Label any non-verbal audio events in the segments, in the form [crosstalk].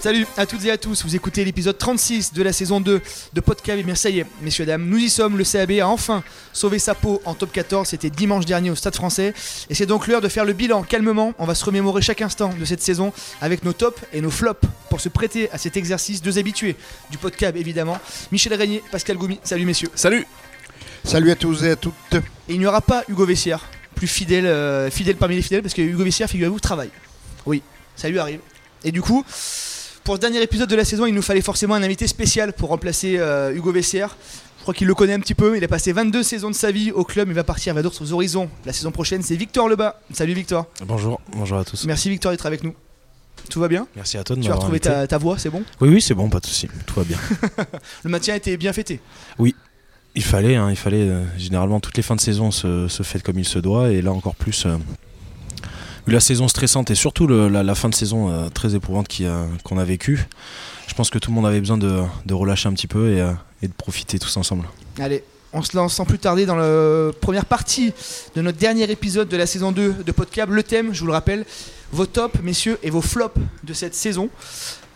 Salut à toutes et à tous, vous écoutez l'épisode 36 de la saison 2 de Podcast. Et bien ça y est, messieurs, dames, nous y sommes, le CAB a enfin sauvé sa peau en top 14, c'était dimanche dernier au Stade français. Et c'est donc l'heure de faire le bilan calmement, on va se remémorer chaque instant de cette saison avec nos tops et nos flops pour se prêter à cet exercice, deux habitués du podcast évidemment. Michel Régnier, Pascal Goumi, salut messieurs. Salut Salut à tous et à toutes. Et il n'y aura pas Hugo Vessière, plus fidèle, euh, fidèle parmi les fidèles, parce que Hugo Vessière, figurez-vous, travaille. Oui, ça lui arrive. Et du coup, pour ce dernier épisode de la saison, il nous fallait forcément un invité spécial pour remplacer euh, Hugo Vessière. Je crois qu'il le connaît un petit peu. Il a passé 22 saisons de sa vie au club. Il va partir vers d'autres horizons. La saison prochaine, c'est Victor Lebas. Salut Victor. Bonjour, bonjour à tous. Merci Victor d'être avec nous. Tout va bien Merci à toi de Tu as retrouvé ta, ta voix, c'est bon? Oui, oui, c'est bon, pas de souci. Tout va bien. [laughs] Le maintien était bien fêté. Il fallait, hein, il fallait. euh, généralement, toutes les fins de saison se, se fêtent comme il se doit, et là encore plus. euh, la saison stressante et surtout la, fin de saison euh, très éprouvante a- qu'on a vécue, je pense que tout le monde avait besoin de, relâcher un petit peu et, euh, et de profiter tous ensemble. Allez, on se lance sans plus tarder dans la première partie de notre dernier épisode de la saison 2 de Podcab. Le thème, je vous le rappelle, vos tops, messieurs, et vos flops de cette saison.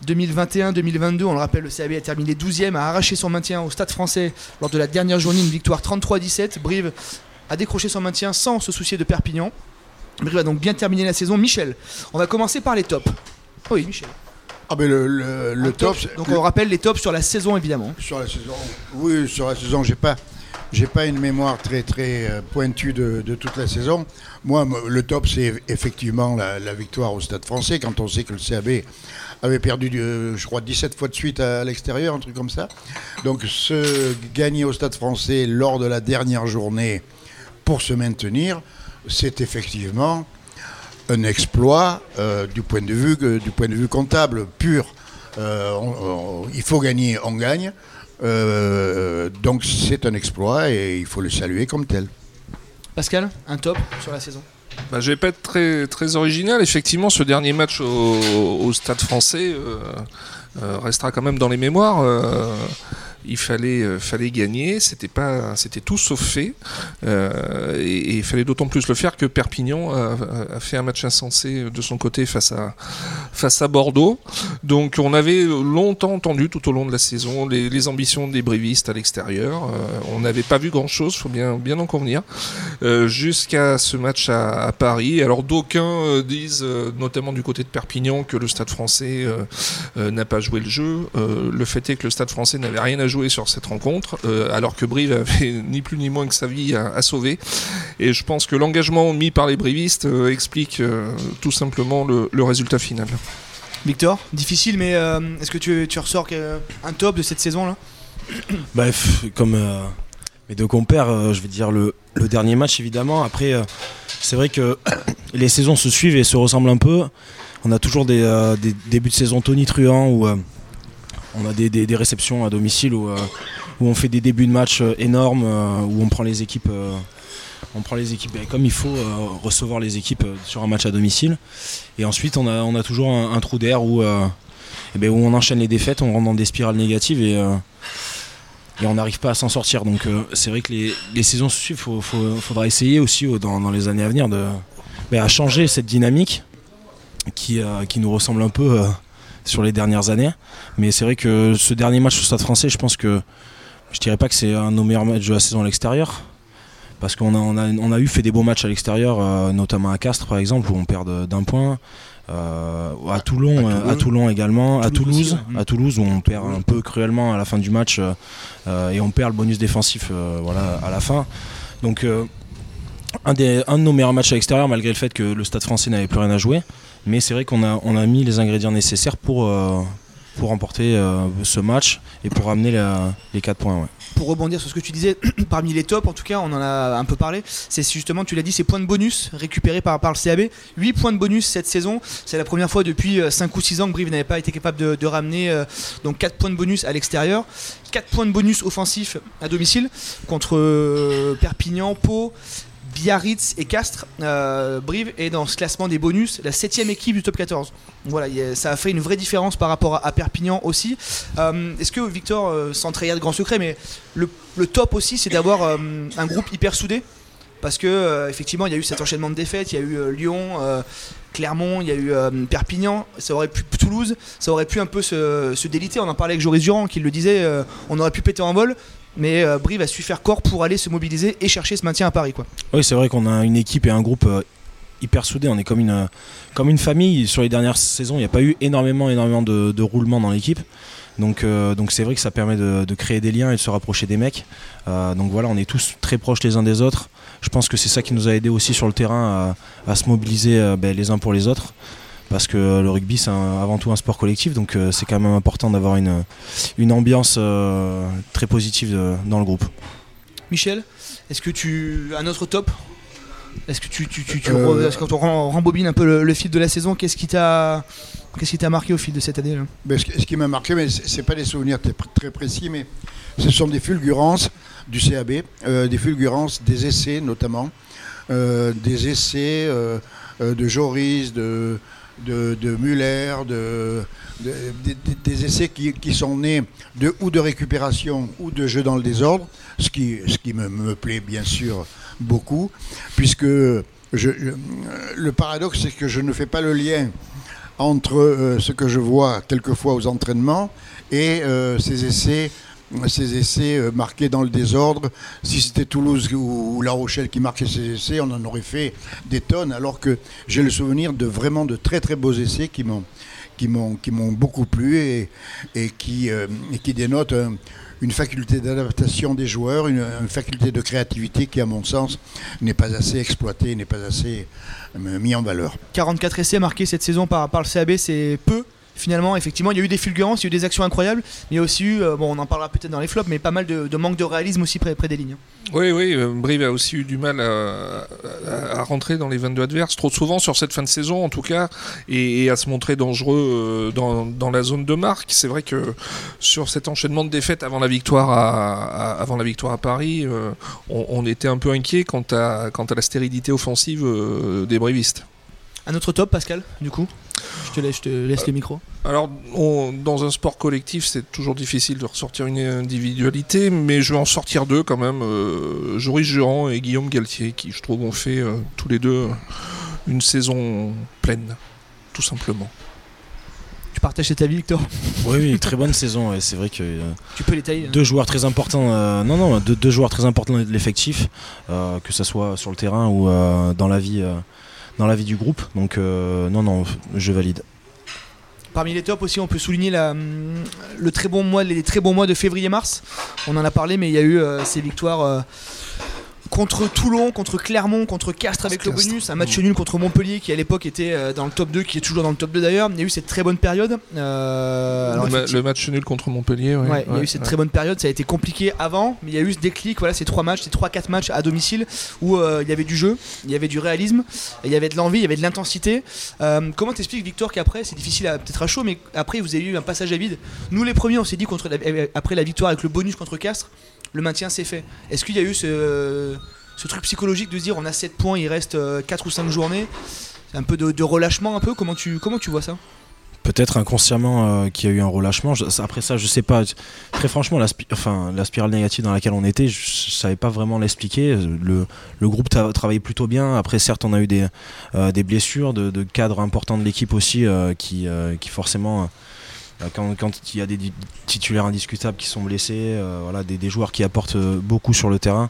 2021-2022, on le rappelle, le CAB a terminé 12e, a arraché son maintien au Stade français lors de la dernière journée, une victoire 33-17. Brive a décroché son maintien sans se soucier de Perpignan. Brive a donc bien terminé la saison. Michel, on va commencer par les tops. Oui, Michel. Ah ben le, le, top, Donc le- on rappelle les tops sur la saison, évidemment. sur la saison. Oui, sur la saison, j'ai pas, j'ai pas une mémoire très très euh, pointue de, de toute la saison. Moi, le top, c'est effectivement la, la victoire au Stade Français quand on sait que le CAB avait perdu, euh, je crois, 17 fois de suite à, à l'extérieur, un truc comme ça. Donc, se gagner au Stade Français lors de la dernière journée pour se maintenir, c'est effectivement un exploit euh, du point de vue que- du point de vue comptable pur. Euh, on- on- il faut gagner, on gagne. Euh, donc c'est un exploit et il faut le saluer comme tel. Pascal, un top sur la saison. bah, Je vais pas être très, très original. Effectivement, ce dernier match au, au Stade français euh, euh, restera quand même dans les mémoires. Euh, il fallait, euh, fallait gagner, c'était pas, c'était tout sauf fait, Euh, et, il fallait d'autant plus le faire que Perpignan a, a fait un match insensé de son côté face à, face à Bordeaux. Donc on avait longtemps entendu tout au long de la saison les, ambitions des brévistes à l'extérieur. Euh, on n'avait pas vu grand-chose, faut bien, bien en convenir. Jusqu'à ce match à, à Paris. Alors d'aucuns disent, notamment du côté de Perpignan, que le Stade français n'a pas joué le jeu. Le fait est que le Stade français n'avait rien à jouer sur cette rencontre, euh, alors que Brive avait ni plus ni moins que sa vie à, à sauver. Et je pense que l'engagement mis par les brivistes euh, explique euh, tout simplement le, le résultat final. Victor, difficile, mais euh, est-ce que tu, tu ressors un top de cette saison-là? [coughs] Bref, comme euh, mes deux compères, euh, je vais dire le, le dernier match évidemment. Après, euh, c'est vrai que [coughs] les saisons se suivent et se ressemblent un peu. On a toujours des, euh, des débuts de saison tonitruants où euh, on a des, réceptions à domicile où, euh, où on fait des débuts de match euh, énormes, euh, où on prend les équipes. ben, comme il faut recevoir les équipes sur un match à domicile. Et ensuite, on a, toujours un, trou d'air où, eh ben, où on enchaîne les défaites, on rentre dans des spirales négatives et, on n'arrive pas à s'en sortir. Donc c'est vrai que les, saisons suivent, il faudra essayer aussi dans, les années à venir de, ben, à changer cette dynamique qui, nous ressemble un peu sur les dernières années. Mais c'est vrai que ce dernier match au Stade français, je pense que je dirais pas que c'est un de nos meilleurs matchs de la saison à l'extérieur. Parce qu'on a, on a, on a eu fait des beaux matchs à l'extérieur, euh, notamment à Castres par exemple, où on perd d'un point. Euh, à Toulon, À euh, Toulon. à Toulon également, à Toulouse aussi, à Toulouse où on perd un peu cruellement à la fin du match euh, et on perd le bonus défensif voilà, à la fin. Donc un, des, un de nos meilleurs matchs à l'extérieur malgré le fait que le Stade français n'avait plus rien à jouer. Mais c'est vrai qu'on a, on a mis les ingrédients nécessaires pour, euh, pour remporter euh, ce match et pour ramener les 4 points. Pour rebondir sur ce que tu disais, [clears throat] parmi les tops, en tout cas, on en a un peu parlé, c'est justement, tu l'as dit, ces points de bonus récupérés par, par le CAB. 8 points de bonus cette saison. C'est la première fois depuis 5 ou 6 ans que Brive n'avait pas été capable de, ramener euh, donc 4 points de bonus à l'extérieur. 4 points de bonus offensifs à domicile contre euh, Perpignan, Pau, Biarritz et Castres. Euh, Brive est dans ce classement des bonus la 7 équipe du top 14. Donc Voilà, ça a fait une vraie différence par rapport à, Perpignan aussi. Euh, Est-ce que Victor, euh, sans trahir de grands secrets, mais le, top aussi, c'est d'avoir un groupe hyper soudé? Parce que effectivement il y a eu cet enchaînement de défaites, il y a eu Lyon, Clermont, il y a eu Perpignan, ça aurait pu Toulouse, ça aurait pu un peu se, déliter. On en parlait avec Joris Durand qui le disait, on aurait pu péter en vol. Mais Brive a su faire corps pour aller se mobiliser et chercher ce maintien à Paris. Quoi. Oui, c'est vrai qu'on a une équipe et un groupe hyper soudés. On est comme une, comme une famille. Sur les dernières saisons, il n'y a pas eu énormément, de, de roulement dans l'équipe. Donc donc c'est vrai que ça permet de, créer des liens et de se rapprocher des mecs. donc voilà, on est tous très proches les uns des autres je pense que c'est ça qui nous a aidé aussi sur le terrain à, se mobiliser euh, ben, les uns pour les autres. Parce que le rugby, c'est avant tout un sport collectif, donc euh, c'est quand même important d'avoir une, une ambiance euh, très positive dans le groupe. Michel, est-ce que tu. Un autre top? Est-ce que tu, tu, tu, quand on rembobine un peu le, fil de la saison, qu'est-ce qui t'a qu'est-ce qui t'a marqué au fil de cette année ben, ce, qui m'a marqué, mais c'est pas des souvenirs très précis, mais ce sont des fulgurances du CAB, euh, des fulgurances, des essais notamment, euh, des essais euh, de Joris, de, de, Muller, de, des essais qui, sont nés de, ou de récupération ou de jeu dans le désordre, ce qui, qui me, plaît bien sûr beaucoup, puisque je, le paradoxe c'est que je ne fais pas le lien entre ce que je vois quelquefois aux entraînements et ces essais ces essais euh, marqués dans le désordre. Si c'était Toulouse ou La Rochelle qui marquaient ces essais, on en aurait fait des tonnes, alors que j'ai le souvenir de vraiment de très très beaux essais qui m'ont qui m'ont qui m'ont beaucoup plu et, qui euh, qui dénotent une faculté d'adaptation des joueurs, une, faculté de créativité qui, à mon sens, n'est pas assez exploitée, n'est pas assez euh, mis en valeur. 44 essais marqués cette saison par, par le CAB, c'est peu finalement, effectivement, il y a eu des fulgurances, il y a eu des actions incroyables, mais il y a aussi eu, euh, bon, on en parlera peut-être dans les flops, mais pas mal de, manque de réalisme aussi près, des lignes. Oui, oui, euh, Brive a aussi eu du mal à, rentrer dans les 22 adverses, trop souvent sur cette fin de saison en tout cas, et, à se montrer dangereux euh, dans, la zone de marque. C'est vrai que sur cet enchaînement de défaites avant la victoire à, avant la victoire à Paris, on, était un peu inquiet quant à, quant à la stérilité offensive des brivistes. Un autre top, Pascal, du coup je te laisse, je te laisse le micro. Alors, dans un sport collectif, c'est toujours difficile de ressortir une individualité, mais je vais en sortir deux quand même. Euh, Joris Jurand et Guillaume Galtier, qui je trouve ont fait euh, tous les deux une saison pleine, tout simplement. Tu partages cet avis, Victor Oui, oui, très bonne saison. c'est vrai que euh, tu peux les Deux joueurs très importants. non, non, deux, deux, joueurs très importants de l'effectif, que ce soit sur le terrain ou dans la vie dans la vie du groupe. Donc euh, non, non, je valide. Parmi les tops aussi, on peut souligner la, le très bon mois, les très bons mois de février-mars. On en a parlé, mais il y a eu euh, ces victoires euh, contre Toulon, contre Clermont, contre Castres avec le bonus, un match nul contre Montpellier qui à l'époque était euh, dans le top 2, qui est toujours dans le top 2 d'ailleurs. Il y a eu cette très bonne période. Euh, le, match nul contre Montpellier, ouais, il y a eu cette très bonne période, ça a été compliqué avant, mais il y a eu ce déclic, voilà, ces trois matchs, ces 3-4 matchs à domicile où euh, il y avait du jeu, il y avait du réalisme, il y avait de l'envie, il y avait de l'intensité. comment t'expliques Victor qu'après, c'est difficile peut-être à chaud, mais après vous avez eu un passage à vide. Nous les premiers, on s'est dit contre après la victoire avec le bonus contre Castres, le maintien s'est fait. Est-ce qu'il y a eu ce, truc psychologique de dire on a 7 points, il reste 4 euh, ou 5 journées? Un peu de, relâchement un peu? Comment tu, comment tu vois ça? Peut-être inconsciemment euh, qu'il y a eu un relâchement. après ça, je sais pas. Très franchement, la, enfin, la spirale négative dans laquelle on était, je, ne savais pas vraiment l'expliquer. Le, groupe travaillait plutôt bien. Après, certes, on a eu des, euh, blessures de, de, cadres importants de l'équipe aussi qui, qui forcément euh, quand, il y a des titulaires indiscutables qui sont blessés, euh, voilà, des, joueurs qui apportent euh, beaucoup sur le terrain,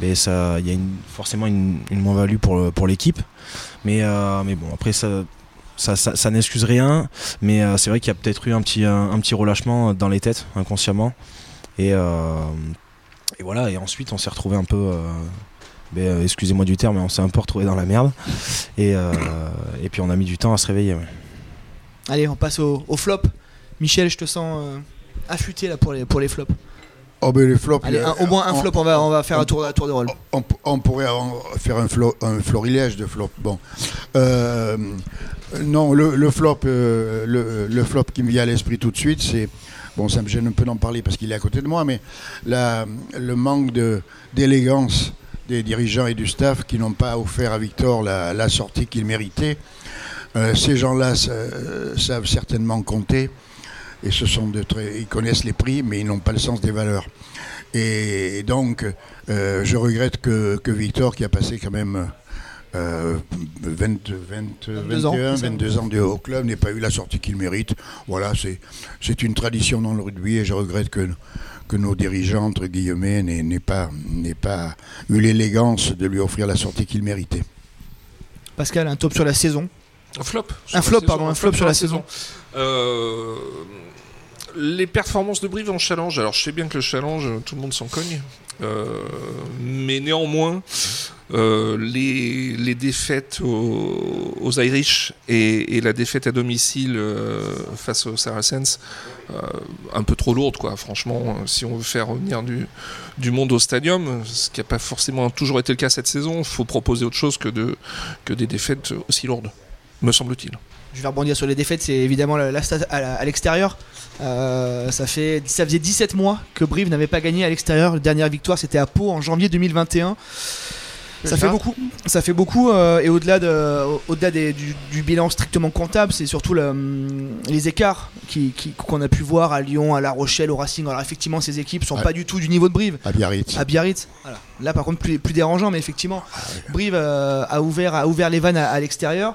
il y a forcément une, moins-value pour, pour l'équipe. Mais, mais bon, après, ça, ça, n'excuse rien, mais c'est vrai qu'il y a peut-être eu un petit, un, petit relâchement dans les têtes, inconsciemment. Et, et voilà, et ensuite, on s'est retrouvé un peu. Ben, excusez-moi du terme, mais on s'est un peu retrouvé dans la merde. Et, et puis on a mis du temps à se réveiller. Allez, on passe au, au flop. Michel, je te sens euh, affûté là pour les, pour les flops. Oh ben les flops. Allez, au moins un flop, on va, on va faire un tour, un tour de rôle. On, pourrait faire un, un florilège de flops. Bon. Euh, non, le, flop, euh, le, flop qui me vient à l'esprit tout de suite, c'est. Bon, ça me gêne un peu d'en parler parce qu'il est à côté de moi, mais la, le manque d'élégance des dirigeants et du staff qui n'ont pas offert à Victor la, la sortie qu'il méritait. ces gens-là savent certainement compter et ce sont de très, ils connaissent les prix, mais ils n'ont pas le sens des valeurs. Et, donc, euh, je regrette que, Victor, qui a passé quand même euh, 20, 20, 22 ans, 21, c'est ça. 22 ans de haut club, n'ait pas eu la sortie qu'il mérite. Voilà, c'est c'est une tradition dans le rugby et je regrette que, que nos dirigeants, entre guillemets, n'aient pas, pas eu l'élégance de lui offrir la sortie qu'il méritait. Pascal, un top sur la saison. Un flop. Un flop, pardon, un flop sur la saison. Euh, les performances de Brive en challenge. Alors, je sais bien que le challenge, tout le monde s'en cogne. Euh, mais néanmoins, euh, les, défaites aux, Irish et, la défaite à domicile euh, face aux Saracens, un peu trop lourde, quoi. Franchement, si on veut faire revenir du, monde au stadium, ce qui n'a pas forcément toujours été le cas cette saison, il faut proposer autre chose que des défaites aussi lourdes, me semble-t-il. Je vais rebondir sur les défaites, c'est évidemment la, la à, la- à l'extérieur. Euh, ça, fait, ça faisait 17 mois que Brive n'avait pas gagné à l'extérieur. La dernière victoire, c'était à Pau en janvier 2021. Ça fait beaucoup, ça fait beaucoup euh, et au-delà de, au-delà des- du, du bilan strictement comptable, c'est surtout le, hum, les écarts qui- qui- qu'on a pu voir à Lyon, à La Rochelle, au Racing. Alors effectivement, ces équipes sont pas du tout du niveau de Brive. À Biarritz. À Biarritz, voilà. là par contre plus, plus dérangeant, mais effectivement, Brive euh, a, ouvert, a ouvert les vannes à, à l'extérieur.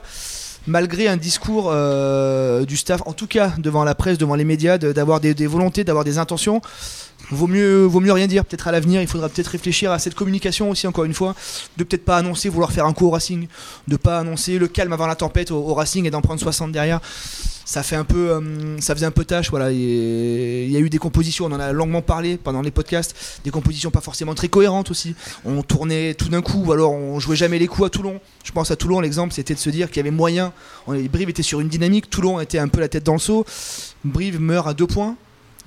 Malgré un discours euh, du staff, en tout cas devant la presse, devant les médias, d'avoir des, volontés, d'avoir des intentions, vaut mieux, vaut mieux rien dire. Peut-être à l'avenir, il faudra peut-être réfléchir à cette communication aussi, encore une fois, de peut-être pas annoncer vouloir faire un coup au Racing, de pas annoncer le calme avant la tempête au Racing et d'en prendre 60 derrière. Ça fait un peu, euh, ça faisait un peu tâche. Voilà, il y a eu des compositions, on en a longuement parlé pendant les podcasts, des compositions pas forcément très cohérentes aussi. On tournait tout d'un coup, ou alors on jouait jamais les coups à Toulon. Je pense à Toulon, l'exemple, c'était de se dire qu'il y avait moyen. On, Brive était sur une dynamique, Toulon était un peu la tête dans le seau. Brive meurt à deux points.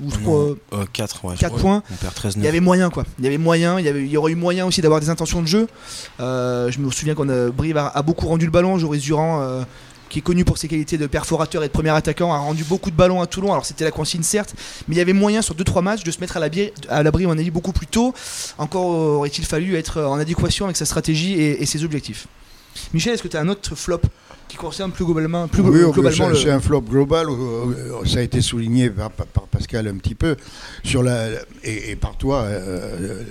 Ou je crois, euh, 4 ouais, points. On perd 13 il y avait moyen quoi. Il y avait moyen, il y, avait, il y aurait eu moyen aussi d'avoir des intentions de jeu. Euh, je me souviens qu'on a Brive a, a beaucoup rendu le ballon. Joris Durand, euh, qui est connu pour ses qualités de perforateur et de premier attaquant, a rendu beaucoup de ballons à Toulon. Alors c'était la consigne certes, mais il y avait moyen sur 2-3 matchs de se mettre à l'abri, à l'abri à mon avis beaucoup plus tôt. Encore aurait-il fallu être en adéquation avec sa stratégie et, et ses objectifs. Michel, est-ce que tu as un autre flop qui concerne plus globalement, plus Oui, globalement c'est le- un flop global, euh, ça a été souligné par, par- par Pascal un petit peu, sur la, et, et par toi euh,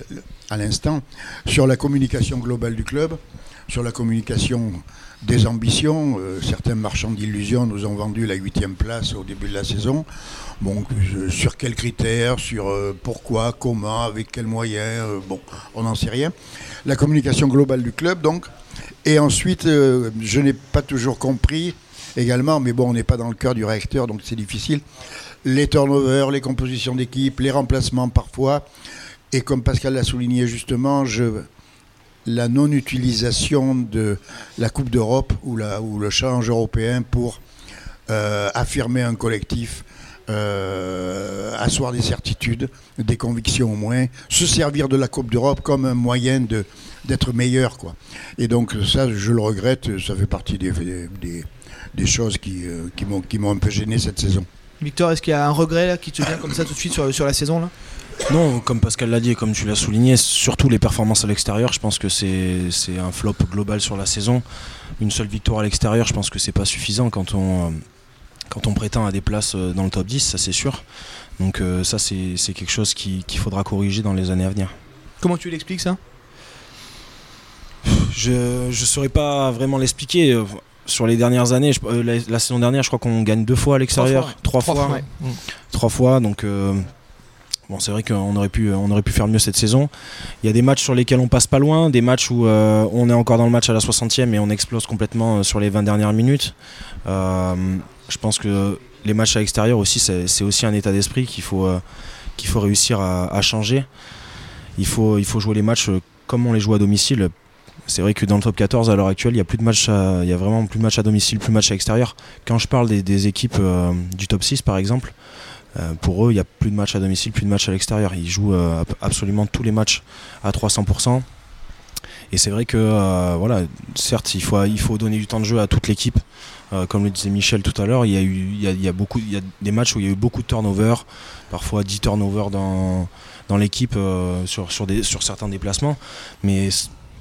à l'instant, sur la communication globale du club, sur la communication des ambitions. Euh, certains marchands d'illusions nous ont vendu la huitième place au début de la saison. Bon, euh, sur quels critères, sur euh, pourquoi, comment, avec quels moyens, bon, on n'en sait rien. La communication globale du club, donc. Et ensuite, je n'ai pas toujours compris également, mais bon, on n'est pas dans le cœur du réacteur, donc c'est difficile. Les turnovers, les compositions d'équipe, les remplacements parfois. Et comme Pascal l'a souligné justement, je, la non-utilisation de la Coupe d'Europe ou, le challenge européen pour euh, affirmer un collectif, euh, asseoir des certitudes, des convictions au moins, se servir de la Coupe d'Europe comme un moyen d'être meilleur quoi. Et donc ça, je le regrette, ça fait partie des, choses qui, euh, qui m'ont qui m'ont un peu gêné cette saison. Victor, est-ce qu'il y a un regret là, qui te vient comme ça tout de suite sur, sur la saison là? Non, comme Pascal l'a dit et comme tu l'as souligné, surtout les performances à l'extérieur, je pense que c'est un flop global sur la saison. Une seule victoire à l'extérieur, je pense que c'est pas suffisant quand on, quand on prétend à des places euh, dans le top 10, ça c'est sûr. Donc euh, ça c'est quelque chose qui- qu'il faudra corriger dans les années à venir. Comment tu l'expliques ça? Je ne saurais pas vraiment l'expliquer. Euh, Sur les dernières années, je- euh, la, la saison dernière, je crois qu'on gagne deux fois à l'extérieur. Trois Trois fois, fois. ouais. Mm. Trois fois. Donc, euh, bon, c'est vrai qu'on aurait, pu, on aurait pu faire mieux cette saison. Il y a des matchs sur lesquels on passe pas loin, des matchs où euh, on est encore dans le match à la 60e et on explose complètement euh, sur les 20 dernières minutes. Euh, je pense que les matchs à l'extérieur aussi, c'est aussi un état d'esprit qu'il faut, euh, qu'il faut réussir à, à changer. Il faut, il faut jouer les matchs euh, comme on les joue à domicile. C'est vrai que dans le top 14 à l'heure actuelle, il y a plus de matchs, il y a vraiment plus de matchs à domicile, plus de matchs à l'extérieur. Quand je parle des, équipes euh, du top 6 par exemple, euh, pour eux, il y a plus de matchs à domicile, plus de matchs à l'extérieur. Ils jouent euh, ab- absolument tous les matchs à 300%. Et c'est vrai que voilà, certes, il faut, il faut donner du temps de jeu à toute l'équipe. Comme le disait Michel tout à l'heure, il y a eu il y a, beaucoup, il y a des matchs où il y a eu beaucoup de turnovers, parfois 10 turnovers dans, dans l'équipe sur, sur, des, sur certains déplacements. Mais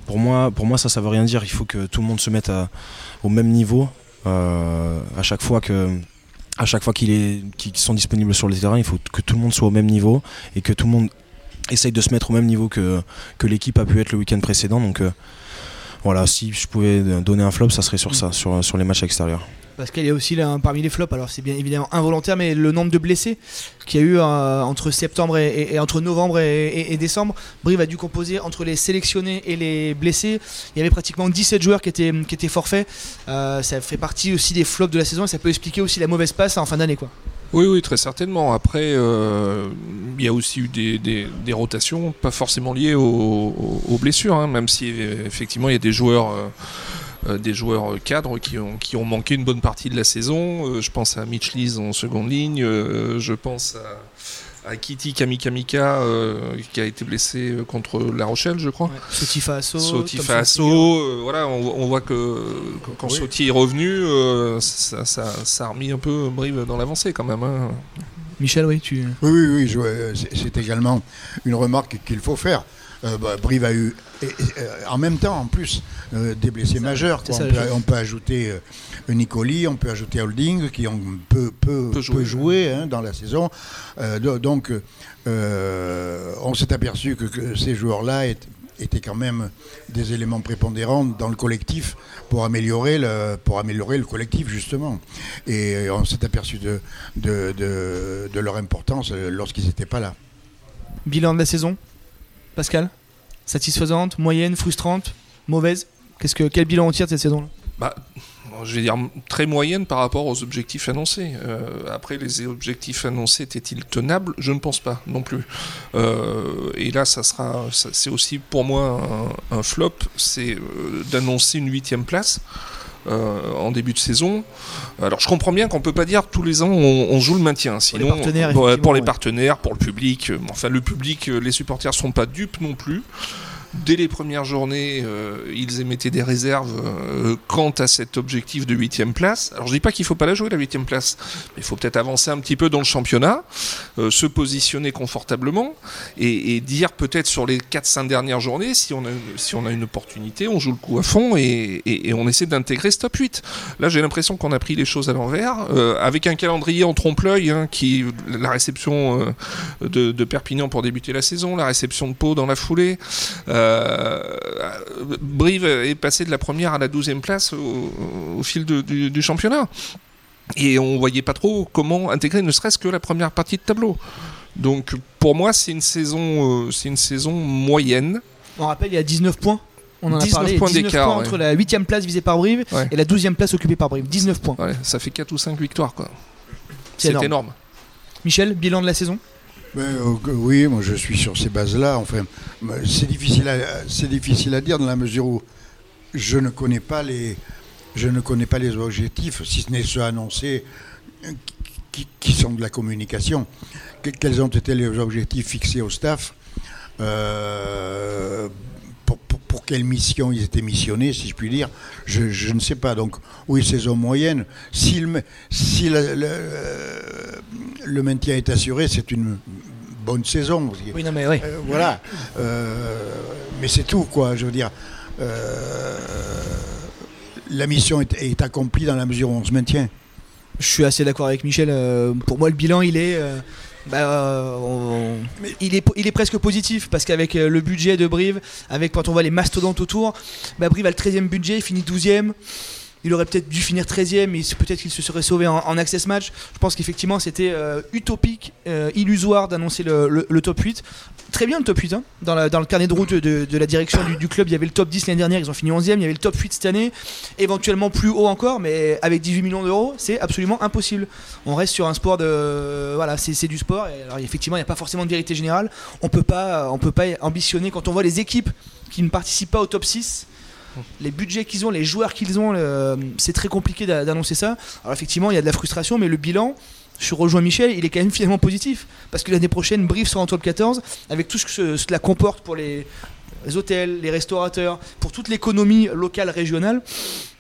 pour moi, ça, ça veut rien dire. Il faut que tout le monde se mette au même niveau euh, à chaque fois qu'ils sont disponibles sur le terrain, il faut que tout le monde soit au même niveau et que tout le monde essaye de se mettre au même niveau que, l'équipe a pu être le week-end précédent. Donc euh, voilà, si je pouvais donner un flop, ça serait sur ça, sur les matchs extérieurs. Parce y a aussi là, parmi les flops, alors c'est bien évidemment involontaire, mais le nombre de blessés qu'il y a eu euh, entre septembre et, entre novembre et, décembre. Brive a dû composer entre les sélectionnés et les blessés. Il y avait pratiquement 17 joueurs qui étaient, qui étaient forfaits. Euh, ça fait partie aussi des flops de la saison et ça peut expliquer aussi la mauvaise passe en fin d'année. quoi. Oui, oui, très certainement. Après, euh, il y a aussi eu des, rotations, pas forcément liées aux, blessures, hein, même si effectivement il y a des joueurs. Euh, des joueurs cadres qui ont, qui ont manqué une bonne partie de la saison. Euh, je pense à Mitch Lees en seconde ligne, euh, je pense à, Kitty Kamikamika qui a été blessé contre La Rochelle, je crois. Sotifa Asso. Sotifa Asso. voilà, on, voit que quand Soti est revenu, ça, ça, a remis un peu Brive dans l'avancée quand même. Hein. Michel, oui, tu. Oui, oui, oui c'est également une remarque qu'il faut faire. Bah, Brive a eu, en même temps, en plus, euh, des blessés majeurs. on, peut, ajouter euh, Nicoli, on peut ajouter Holding, qui ont peu, peu, joué, hein, dans la saison. Euh, donc, on s'est aperçu que, ces joueurs-là étaient quand même des éléments prépondérants dans le collectif pour améliorer le, pour améliorer le collectif justement. Et on s'est aperçu de, de, de, leur importance lorsqu'ils n'étaient pas là. Bilan de la saison, Pascal Satisfaisante, moyenne, frustrante, mauvaise Qu'est-ce que, quel bilan on tire de cette saison-là bah, je vais dire très moyenne par rapport aux objectifs annoncés. Euh, après, les objectifs annoncés étaient-ils tenables? Je ne pense pas non plus. Euh, et là, ça sera, c'est aussi pour moi un, flop, c'est euh, d'annoncer une huitième place. En début de saison. Alors je comprends bien qu'on peut pas dire tous les ans on, joue le maintien. Sinon, pour les partenaires, pour, les, partenaires pour le public. Enfin le public, les supporters sont pas dupes non plus dès les premières journées, euh, ils émettaient des réserves euh, quant à cet objectif de huitième place. Alors je dis pas qu'il faut pas la jouer la huitième place, mais il faut peut-être avancer un petit peu dans le championnat, euh, se positionner confortablement et, dire peut-être sur les 4-5 dernières journées, si on, a, une opportunité, on joue le coup à fond et, on essaie d'intégrer ce top 8. Là j'ai l'impression qu'on a pris les choses à l'envers, avec un calendrier en trompe-l'œil, hein, qui la réception de, Perpignan pour débuter la saison, la réception de Pau dans la foulée. Brive est passé de la première à la douzième place au, fil du, championnat. Et on voyait pas trop comment intégrer ne serait-ce que la première partie de tableau. Donc pour moi, c'est une saison, euh, c'est une saison moyenne. On rappelle, il y a 19 points. On en a parlé, points d'écart entre la 8 place visée par Brive et la 12 place occupée par Brive. 19 points. ça fait 4 ou 5 victoires. C'est énorme. Michel, bilan de la saison? Euh, oui, moi je suis sur ces bases-là. Enfin, c'est difficile, à, c'est difficile à dire dans la mesure où je ne connais pas les, je ne connais pas les objectifs, si ce n'est ceux annoncés, qui, sont de la communication. Quels ont été les objectifs fixés au staff euh, pour, quelle mission ils étaient missionnés, si je puis dire, je, ne sais pas. Donc, oui, saison moyenne. Si, si le, maintien est assuré, c'est une bonne saison. Oui, non, mais oui. Euh, voilà. Euh, mais c'est tout, quoi. Je veux dire, euh, la mission est, accomplie dans la mesure où on se maintient. Je suis assez d'accord avec Michel. pour moi, le bilan, il est. Bah, il, est, il est presque positif parce qu'avec le budget de Brive, avec quand on voit les mastodontes autour, bah, Brive a le 13e budget, il finit 12e il aurait peut-être dû finir 13ème, mais peut-être qu'il se serait sauvé en, access match. Je pense qu'effectivement, c'était euh, utopique, euh, illusoire d'annoncer le, top 8. Très bien le top 8, hein. dans, le carnet de route de, la direction du, club, il y avait le top 10 l'année dernière, ils ont fini 11ème, il y avait le top 8 cette année, éventuellement plus haut encore, mais avec 18 millions d'euros, c'est absolument impossible. On reste sur un sport de. Voilà, c'est du sport, et alors effectivement, il n'y a pas forcément de vérité générale. On on peut pas ambitionner quand on voit les équipes qui ne participent pas au top 6 les budgets qu'ils ont, les joueurs qu'ils ont, c'est très compliqué d'annoncer ça. Alors effectivement, il y a de la frustration, mais le bilan, je rejoins Michel, il est quand même finalement positif. Parce que l'année prochaine, Brive sera en top 14, avec tout ce que cela comporte pour les, les hôtels, les restaurateurs, pour toute l'économie locale, régionale.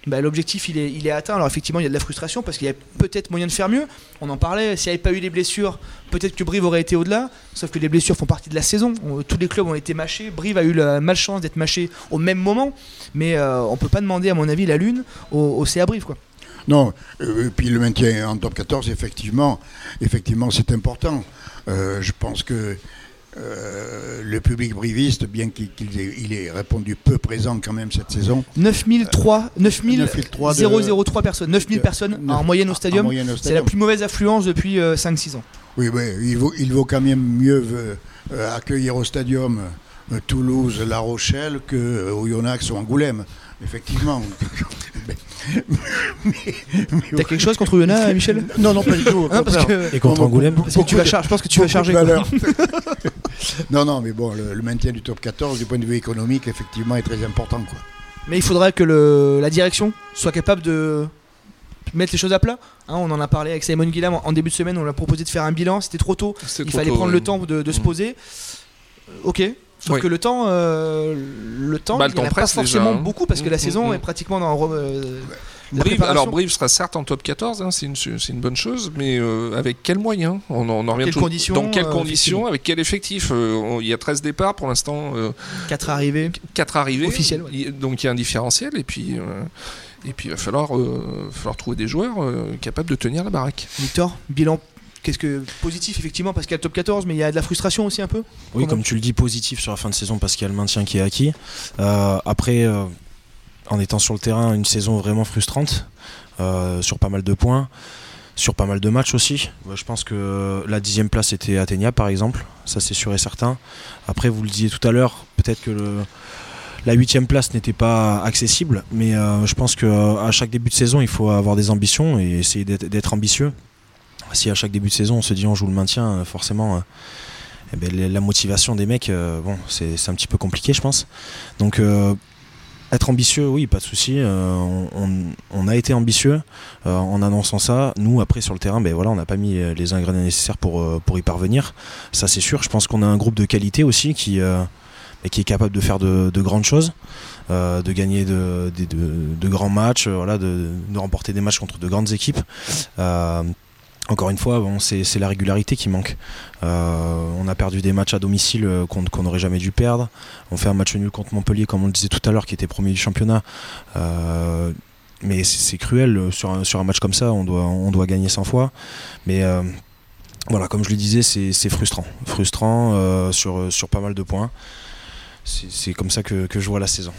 Bah, l'objectif il est, il est atteint. Alors effectivement il y a de la frustration parce qu'il y a peut-être moyen de faire mieux. On en parlait, s'il n'y avait pas eu les blessures, peut-être que Brive aurait été au-delà. Sauf que les blessures font partie de la saison. tous les clubs ont été mâchés. Brive a eu la malchance d'être mâché au même moment. Mais euh, on ne peut pas demander à mon avis la lune au, CA Brive. Quoi. Non, euh, et puis le maintien en top 14, effectivement, effectivement c'est important. Euh, je pense que euh, le public briviste, bien qu'il ait, il ait répondu peu présent quand même cette saison. 9003, 9003 de- 9003 personnes, 9000 de- personnes en moyenne au en stadium. moyenne au C'est la stadium. plus mauvaise affluence depuis euh, 5-6 ans. Oui, oui, il vaut, il vaut quand même mieux euh, euh, accueillir au stadium Toulouse, La Rochelle que au Yonax ou Angoulême, effectivement. Mais- mais- mais- T'as quelque chose contre Yona, Michel Non, non, pas du tout. Hein, parce, que, Et contre Angoulême parce que tu vas Beaucoup de- char- je pense que tu vas charger. [laughs] non, non, mais bon, le, le maintien du top 14, du point de vue économique, effectivement, est très important. Quoi. Mais il faudrait que le- la direction soit capable de mettre les choses à plat. Hein, on en a parlé avec Simon Guillam en, en début de semaine, on lui a proposé de faire un bilan, c'était trop tôt. Il trop fallait tôt, prendre ouais. le temps de, de se Mm. poser. Euh, Ok. Sauf Oui. que le temps, euh, le temps, Bah, le il n'y a pas forcément déjà, hein. beaucoup parce que la Mm, saison mm, est mm. pratiquement dans euh, Brive, alors Brive sera certes en top 14, hein, c'est une, c'est une bonne chose, mais euh, avec quels moyens? On, en- on en revient Quelles conditions, Dans quelles euh, conditions Avec quel effectif Euh, Il y a 13 départs pour l'instant, euh, 4 arrivées. 4 arrivées. Officielles, ouais. Donc il y a un différentiel, et puis, et puis il va falloir, falloir trouver des joueurs capables de tenir la baraque. Victor, bilan Qu'est-ce que positif effectivement parce qu'il y a le top 14 mais il y a de la frustration aussi un peu Oui, comme tu le dis, positif sur la fin de saison parce qu'il y a le maintien qui est acquis. Euh, après, euh, en étant sur le terrain, une saison vraiment frustrante euh, sur pas mal de points, sur pas mal de matchs aussi. Je pense que la dixième place était atteignable par exemple, ça c'est sûr et certain. Après, vous le disiez tout à l'heure, peut-être que le, la huitième place n'était pas accessible, mais je pense qu'à chaque début de saison, il faut avoir des ambitions et essayer d'être ambitieux. Si à chaque début de saison on se dit on joue le maintien, euh, forcément. euh, eh ben, la motivation des mecs, euh, bon, c'est un petit peu compliqué, je pense. Donc, être ambitieux, oui, pas de souci. on, a été ambitieux en annonçant ça. Nous, après, sur le terrain, ben voilà, on n'a pas mis les ingrédients nécessaires pour, pour y parvenir. Ça, c'est sûr. Je pense qu'on a un groupe de qualité aussi qui, ben, qui est capable de faire de, de grandes choses. de gagner de, grands matchs, voilà, de, remporter des matchs contre de grandes équipes. Encore une fois, bon, c'est la régularité qui manque. Euh, on a perdu des matchs à domicile euh, qu'on n'aurait jamais dû perdre. On fait un match nul contre Montpellier, comme on le disait tout à l'heure, qui était premier du championnat. Euh, mais c'est cruel, sur un, sur un match comme ça, on doit, on doit gagner 100 fois. Mais euh, voilà, comme je le disais, c'est frustrant. Frustrant euh, sur, sur pas mal de points. C'est comme ça que, que je vois la saison.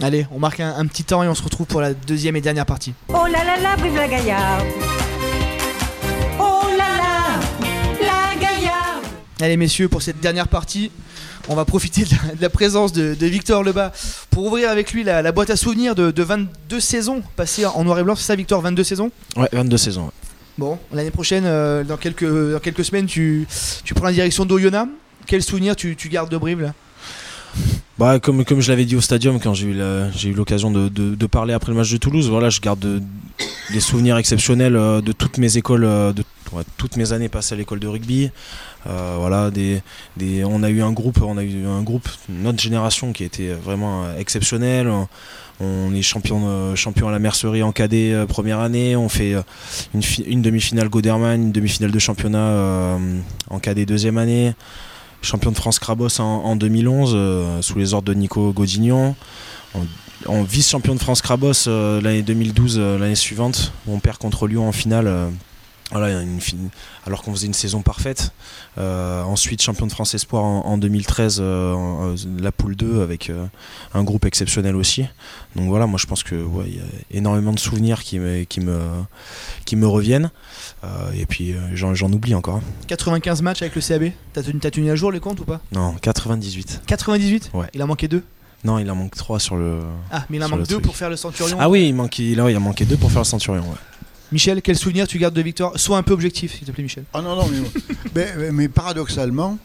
Allez, on marque un, un petit temps et on se retrouve pour la deuxième et dernière partie. Oh là là là, vive la Gaillarde Allez messieurs, pour cette dernière partie, on va profiter de la, de la présence de, de Victor Lebas pour ouvrir avec lui la, la boîte à souvenirs de, de 22 saisons passées en noir et blanc. C'est ça Victor, 22 saisons? Ouais, 22 saisons. ouais. Bon, l'année prochaine, euh, dans, quelques, dans quelques semaines, tu, tu prends la direction d'Oyonnax. Quel souvenir tu, tu gardes de Brive là? Bah, comme, je l'avais dit au stadium quand j'ai eu l'occasion de, parler après le match de Toulouse, voilà, je garde de- des souvenirs exceptionnels euh, de toutes mes écoles, euh, de toutes mes années passées à l'école de rugby. Euh, voilà, on a eu un groupe, on a eu un groupe, notre génération qui était vraiment euh, exceptionnel. On, est champion, à la mercerie en cadet première année. On fait une, fi- une demi-finale Goderman, une demi-finale de championnat en cadet deuxième année champion de France Crabos en, en 2011 euh, sous les ordres de Nico Godignon. En, vice-champion de France Crabos euh, l'année 2012, euh, l'année suivante, on perd contre Lyon en finale. Voilà, une fin- alors qu'on faisait une saison parfaite. Euh, ensuite, champion de France Espoir en, en 2013, euh, en- euh, la poule 2 avec euh, un groupe exceptionnel aussi. Donc voilà, moi je pense que ouais, il y a énormément de souvenirs qui me, qui me, qui me reviennent. Euh, et puis j'en j'en oublie encore. hein. 95 matchs avec le CAB. T'as tenu, t'as tenu à jour les comptes ou pas? Non, 98. 98 Ouais. Il en manquait deux? Non, il en manque 3 sur le. Ah, mais il en manque le deux truc. pour faire le Centurion. Ah oui, il, manquait, il, a- il en manquait 2 pour faire le Centurion. ouais. Michel, quel souvenir tu gardes de Victor Sois un peu objectif, s'il te plaît, Michel. Ah non, non, [laughs] mais, mais- mais paradoxalement,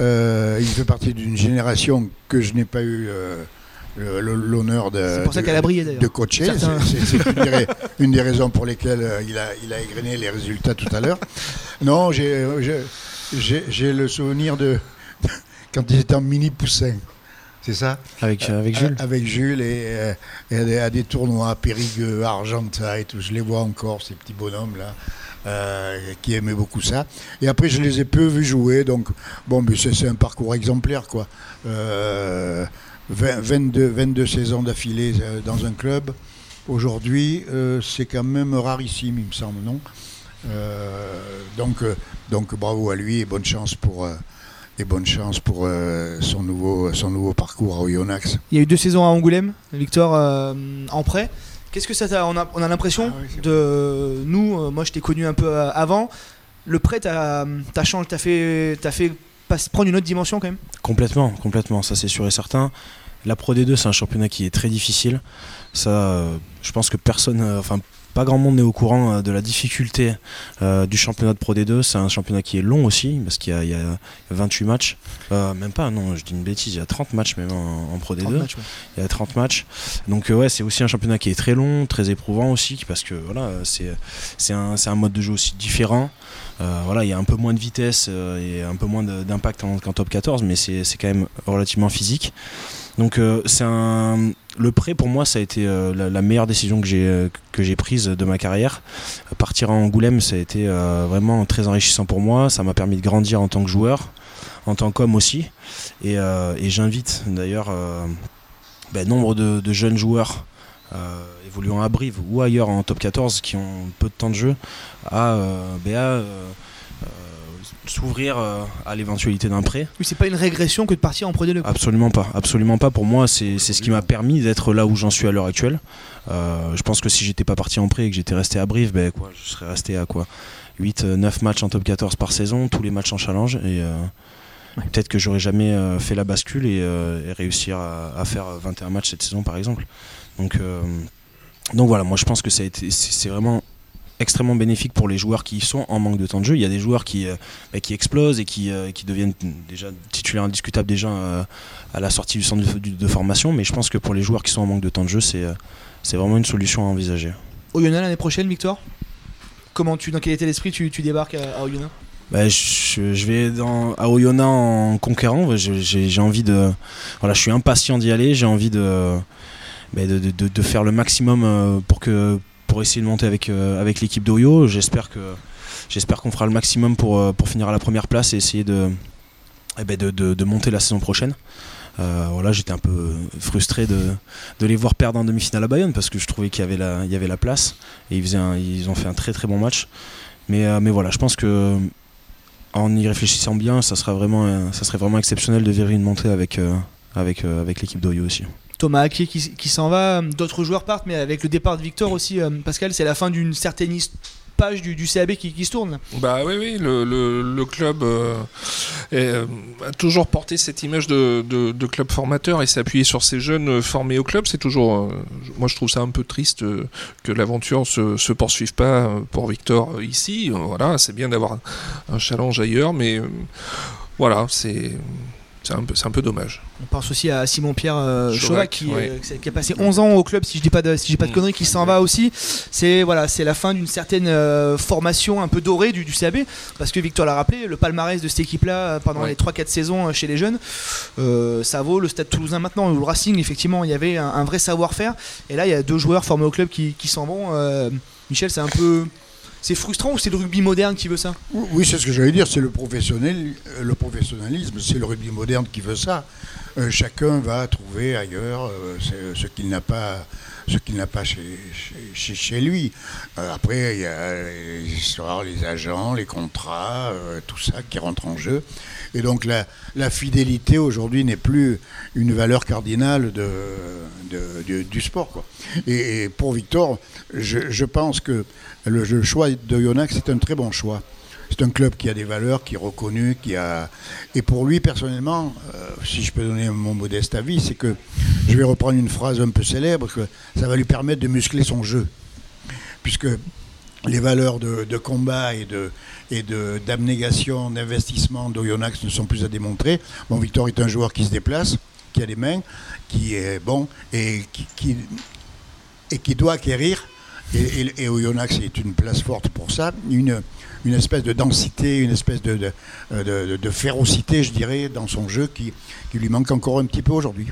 euh, il fait partie d'une génération que je n'ai pas eu euh, l'honneur de, C'est pour ça de- qu'elle a brillé d'ailleurs. de coacher. Certains- C'est c'est- c'est une, des, [laughs] ra- une des raisons pour lesquelles euh, il, a, il a égrené les résultats tout à l'heure. Non, j'ai j'ai- j'ai- j'ai le souvenir de quand il était en mini poussin. C'est ça Avec, avec Jules. Euh, Avec Jules et, euh, et à, des, tournois, Périgueux, Argenta et tout. Je les vois encore, ces petits bonhommes-là, euh, qui aimaient beaucoup ça. Et après, je les ai peu vus jouer. Donc, bon, mais c'est un parcours exemplaire, quoi. Euh, 20 22, 22 saisons d'affilée euh, dans un club. Aujourd'hui, euh, c'est quand même rarissime, il me semble, non? Euh, donc, euh, donc, bravo à lui et bonne chance pour, euh, et bonne chance pour euh, son, nouveau, son nouveau parcours à Oyonnax. Il y a eu deux saisons à Angoulême, Victor euh, en prêt. Qu'est-ce que ça t'a On a, on a l'impression Ah oui, de nous, euh, moi je t'ai connu un peu avant. Le prêt t'a t'a changé, t'a fait, t'a fait pas- prendre une autre dimension quand même? Complètement, complètement, ça c'est sûr et certain. La Pro D2, c'est un championnat qui est très difficile. Ça, euh, je pense que personne, euh, enfin, pas grand monde n'est au courant euh, de la difficulté euh, du championnat de Pro D2. C'est un championnat qui est long aussi, parce qu'il y, a- il y a 28 matchs. Euh, même pas, non, je dis une bêtise, il y a 30 matchs même en, en Pro D2. 30 matchs, ouais. Il y a 30 matchs. Donc euh, ouais, c'est aussi un championnat qui est très long, très éprouvant aussi, parce que voilà, c'est un, mode de jeu aussi différent. Voilà, il y a un peu moins de vitesse et un peu moins d'impact en- qu'en top 14, mais c'est quand même relativement physique. Donc euh, c'est un le prêt pour moi ça a été euh, la, meilleure décision que j'ai euh, que j'ai prise de ma carrière. Partir à Angoulême ça a été vraiment très enrichissant pour moi. Ça m'a permis de grandir en tant que joueur, en tant qu'homme aussi. Et, et j'invite d'ailleurs ben, nombre de, jeunes joueurs évoluant à Brive ou ailleurs en top 14 qui ont peu de temps de jeu à, ben, à, s'ouvrir euh, à l'éventualité d'un prêt. Oui, c'est pas une régression que de partir en Pro D2. Absolument pas, absolument pas. Pour moi, c'est ce qui m'a permis d'être là où j'en suis à l'heure actuelle. Euh, je pense que si j'étais pas parti en prêt et que j'étais resté à Brive, ben, quoi, je serais resté à quoi 8, 9 matchs en top 14 par saison, tous les matchs en challenge. Et euh, peut-être que j'aurais jamais euh, fait la bascule et, euh, et réussir à, à faire 21 matchs cette saison, par exemple. Donc, euh, donc voilà, moi je pense que c'est vraiment extrêmement bénéfique pour les joueurs qui sont en manque de temps de jeu. Il y a des joueurs qui, euh, bah, qui explosent et qui, euh, qui deviennent déjà titulaires indiscutables déjà euh, à la sortie du centre de, formation, mais je pense que pour les joueurs qui sont en manque de temps de jeu, c'est vraiment une solution à envisager. Oyonnax l'année prochaine, Victor? Comment tu, dans quel état d'esprit tu, tu débarques à, à Oyonnax? Bah, je, je vais dans, à Oyonnax en conquérant. Je- J'ai envie de. Voilà, je suis impatient d'y aller. J'ai envie de, bah, de, de- faire le maximum pour, que, pour essayer de monter avec, euh, avec l'équipe d'Oyo. J'espère que j'espère qu'on fera le maximum pour, euh, pour finir à la première place et essayer de, eh ben, de, de- monter la saison prochaine. Euh, j'étais un peu frustré de, de les voir perdre en demi-finale à Bayonne parce que je trouvais qu'il y avait la, il y avait la place et ils, ils ont fait un très très bon match. Mais, mais voilà, je pense que en y réfléchissant bien, ça, vraiment, serait vraiment exceptionnel de verrer une montée avec, avec, avec l'équipe d'Oyo aussi. Thomas qui, qui s'en va, d'autres joueurs partent, mais avec le départ de Victor aussi, euh, Pascal, c'est la fin d'une certaine page du, du CAB qui, qui se tourne. Bah oui, oui, le, le- club euh, euh, a toujours porté cette image de, de- club formateur et s'est appuyé sur ces jeunes formés au club. C'est toujours, moi je trouve ça un peu triste que l'aventure se, se poursuive pas pour Victor ici. Voilà, c'est bien d'avoir un, challenge ailleurs, mais voilà, c'est c'est un peu, c'est un peu dommage. On pense aussi à Simon-Pierre euh, Chauvac, Chauvac qui, ouais. euh, qui a passé 11 ans au club, si je dis pas de, si j'ai pas de Mm. conneries, qui s'en va aussi. C'est voilà, c'est la fin d'une certaine euh, formation un peu dorée du, du CAB, parce que Victor l'a rappelé, le palmarès de cette équipe-là euh, pendant Ouais. les 3-4 saisons euh, chez les jeunes, euh, ça vaut le Stade Toulousain maintenant. Où le Racing, effectivement, il y avait un, un vrai savoir-faire, et là il y a deux joueurs formés au club qui, qui s'en vont. Euh, Michel, c'est un peu, c'est frustrant ou c'est le rugby moderne qui veut ça Oui, c'est ce que j'allais dire, c'est le, professionnel, le professionnalisme, c'est le rugby moderne qui veut ça. Euh, chacun va trouver ailleurs euh, ce qu'il n'a pas, ce qu'il n'a pas chez, chez, lui. Euh, après, il y a les agents, les contrats, tout ça qui rentre en jeu. Et donc la, la fidélité aujourd'hui n'est plus une valeur cardinale de, de- du- sport. Quoi. Et, pour Victor, je, je pense que le, choix de Yonax, c'est un très bon choix. C'est un club qui a des valeurs, qui est reconnu, qui a. Et pour lui, personnellement, euh, si je peux donner mon modeste avis, c'est que je vais reprendre une phrase un peu célèbre, que ça va lui permettre de muscler son jeu. Puisque les valeurs de, combat et de et d'abnégation, d'investissement d'Oyonax ne sont plus à démontrer. Bon, Victor est un joueur qui se déplace, qui a des mains, qui est bon et qui, et qui doit acquérir. Et, et, et Oyonnax est une place forte pour ça, une, une espèce de densité, une espèce de, de, de- de- de férocité, je dirais, dans son jeu qui, qui lui manque encore un petit peu aujourd'hui.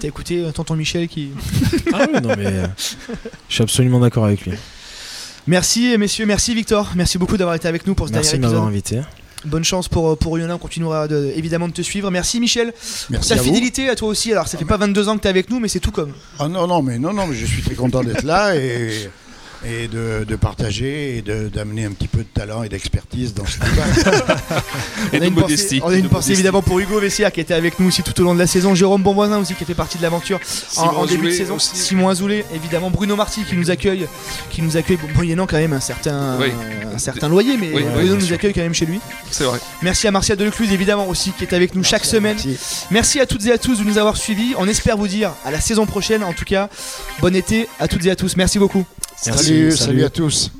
T'as écouté euh, tonton Michel qui. [laughs] Ah oui, non mais euh, je suis absolument d'accord avec lui. Merci messieurs, merci Victor, merci beaucoup d'avoir été avec nous pour ce Merci de dernier m'avoir invité. Bonne chance pour, pour Oyonnax, on continuera de- évidemment de te suivre. Merci Michel, Merci ta à vous. fidélité à toi aussi. Alors ça fait pas 22 ans que tu es avec nous, mais c'est tout comme. Ah non, non, mais non, non, mais je suis très content d'être là et et de, de partager et d'amener un petit peu de talent et d'expertise dans ce débat. [laughs] Et on a de une pensée, modestie. on a une De pensée modestie. évidemment pour Hugo Vessière qui était avec nous aussi tout au long de la saison. Jérôme Bonvoisin aussi qui a fait partie de l'aventure en, début de saison. aussi. Simon Azoulay, évidemment. Bruno Marty qui nous accueille, qui nous accueille, bon, moyennant quand même un certain, Oui. un certain loyer, mais Oui, Bruno nous sûr. accueille quand même chez lui. C'est vrai. Merci à Martial Delecluse évidemment aussi qui est avec nous chaque semaine. Merci. Merci à toutes et à tous de nous avoir suivis. On espère vous dire à la saison prochaine. En tout cas, bon été à toutes et à tous. Merci beaucoup. Merci, salut, salut. salut à tous.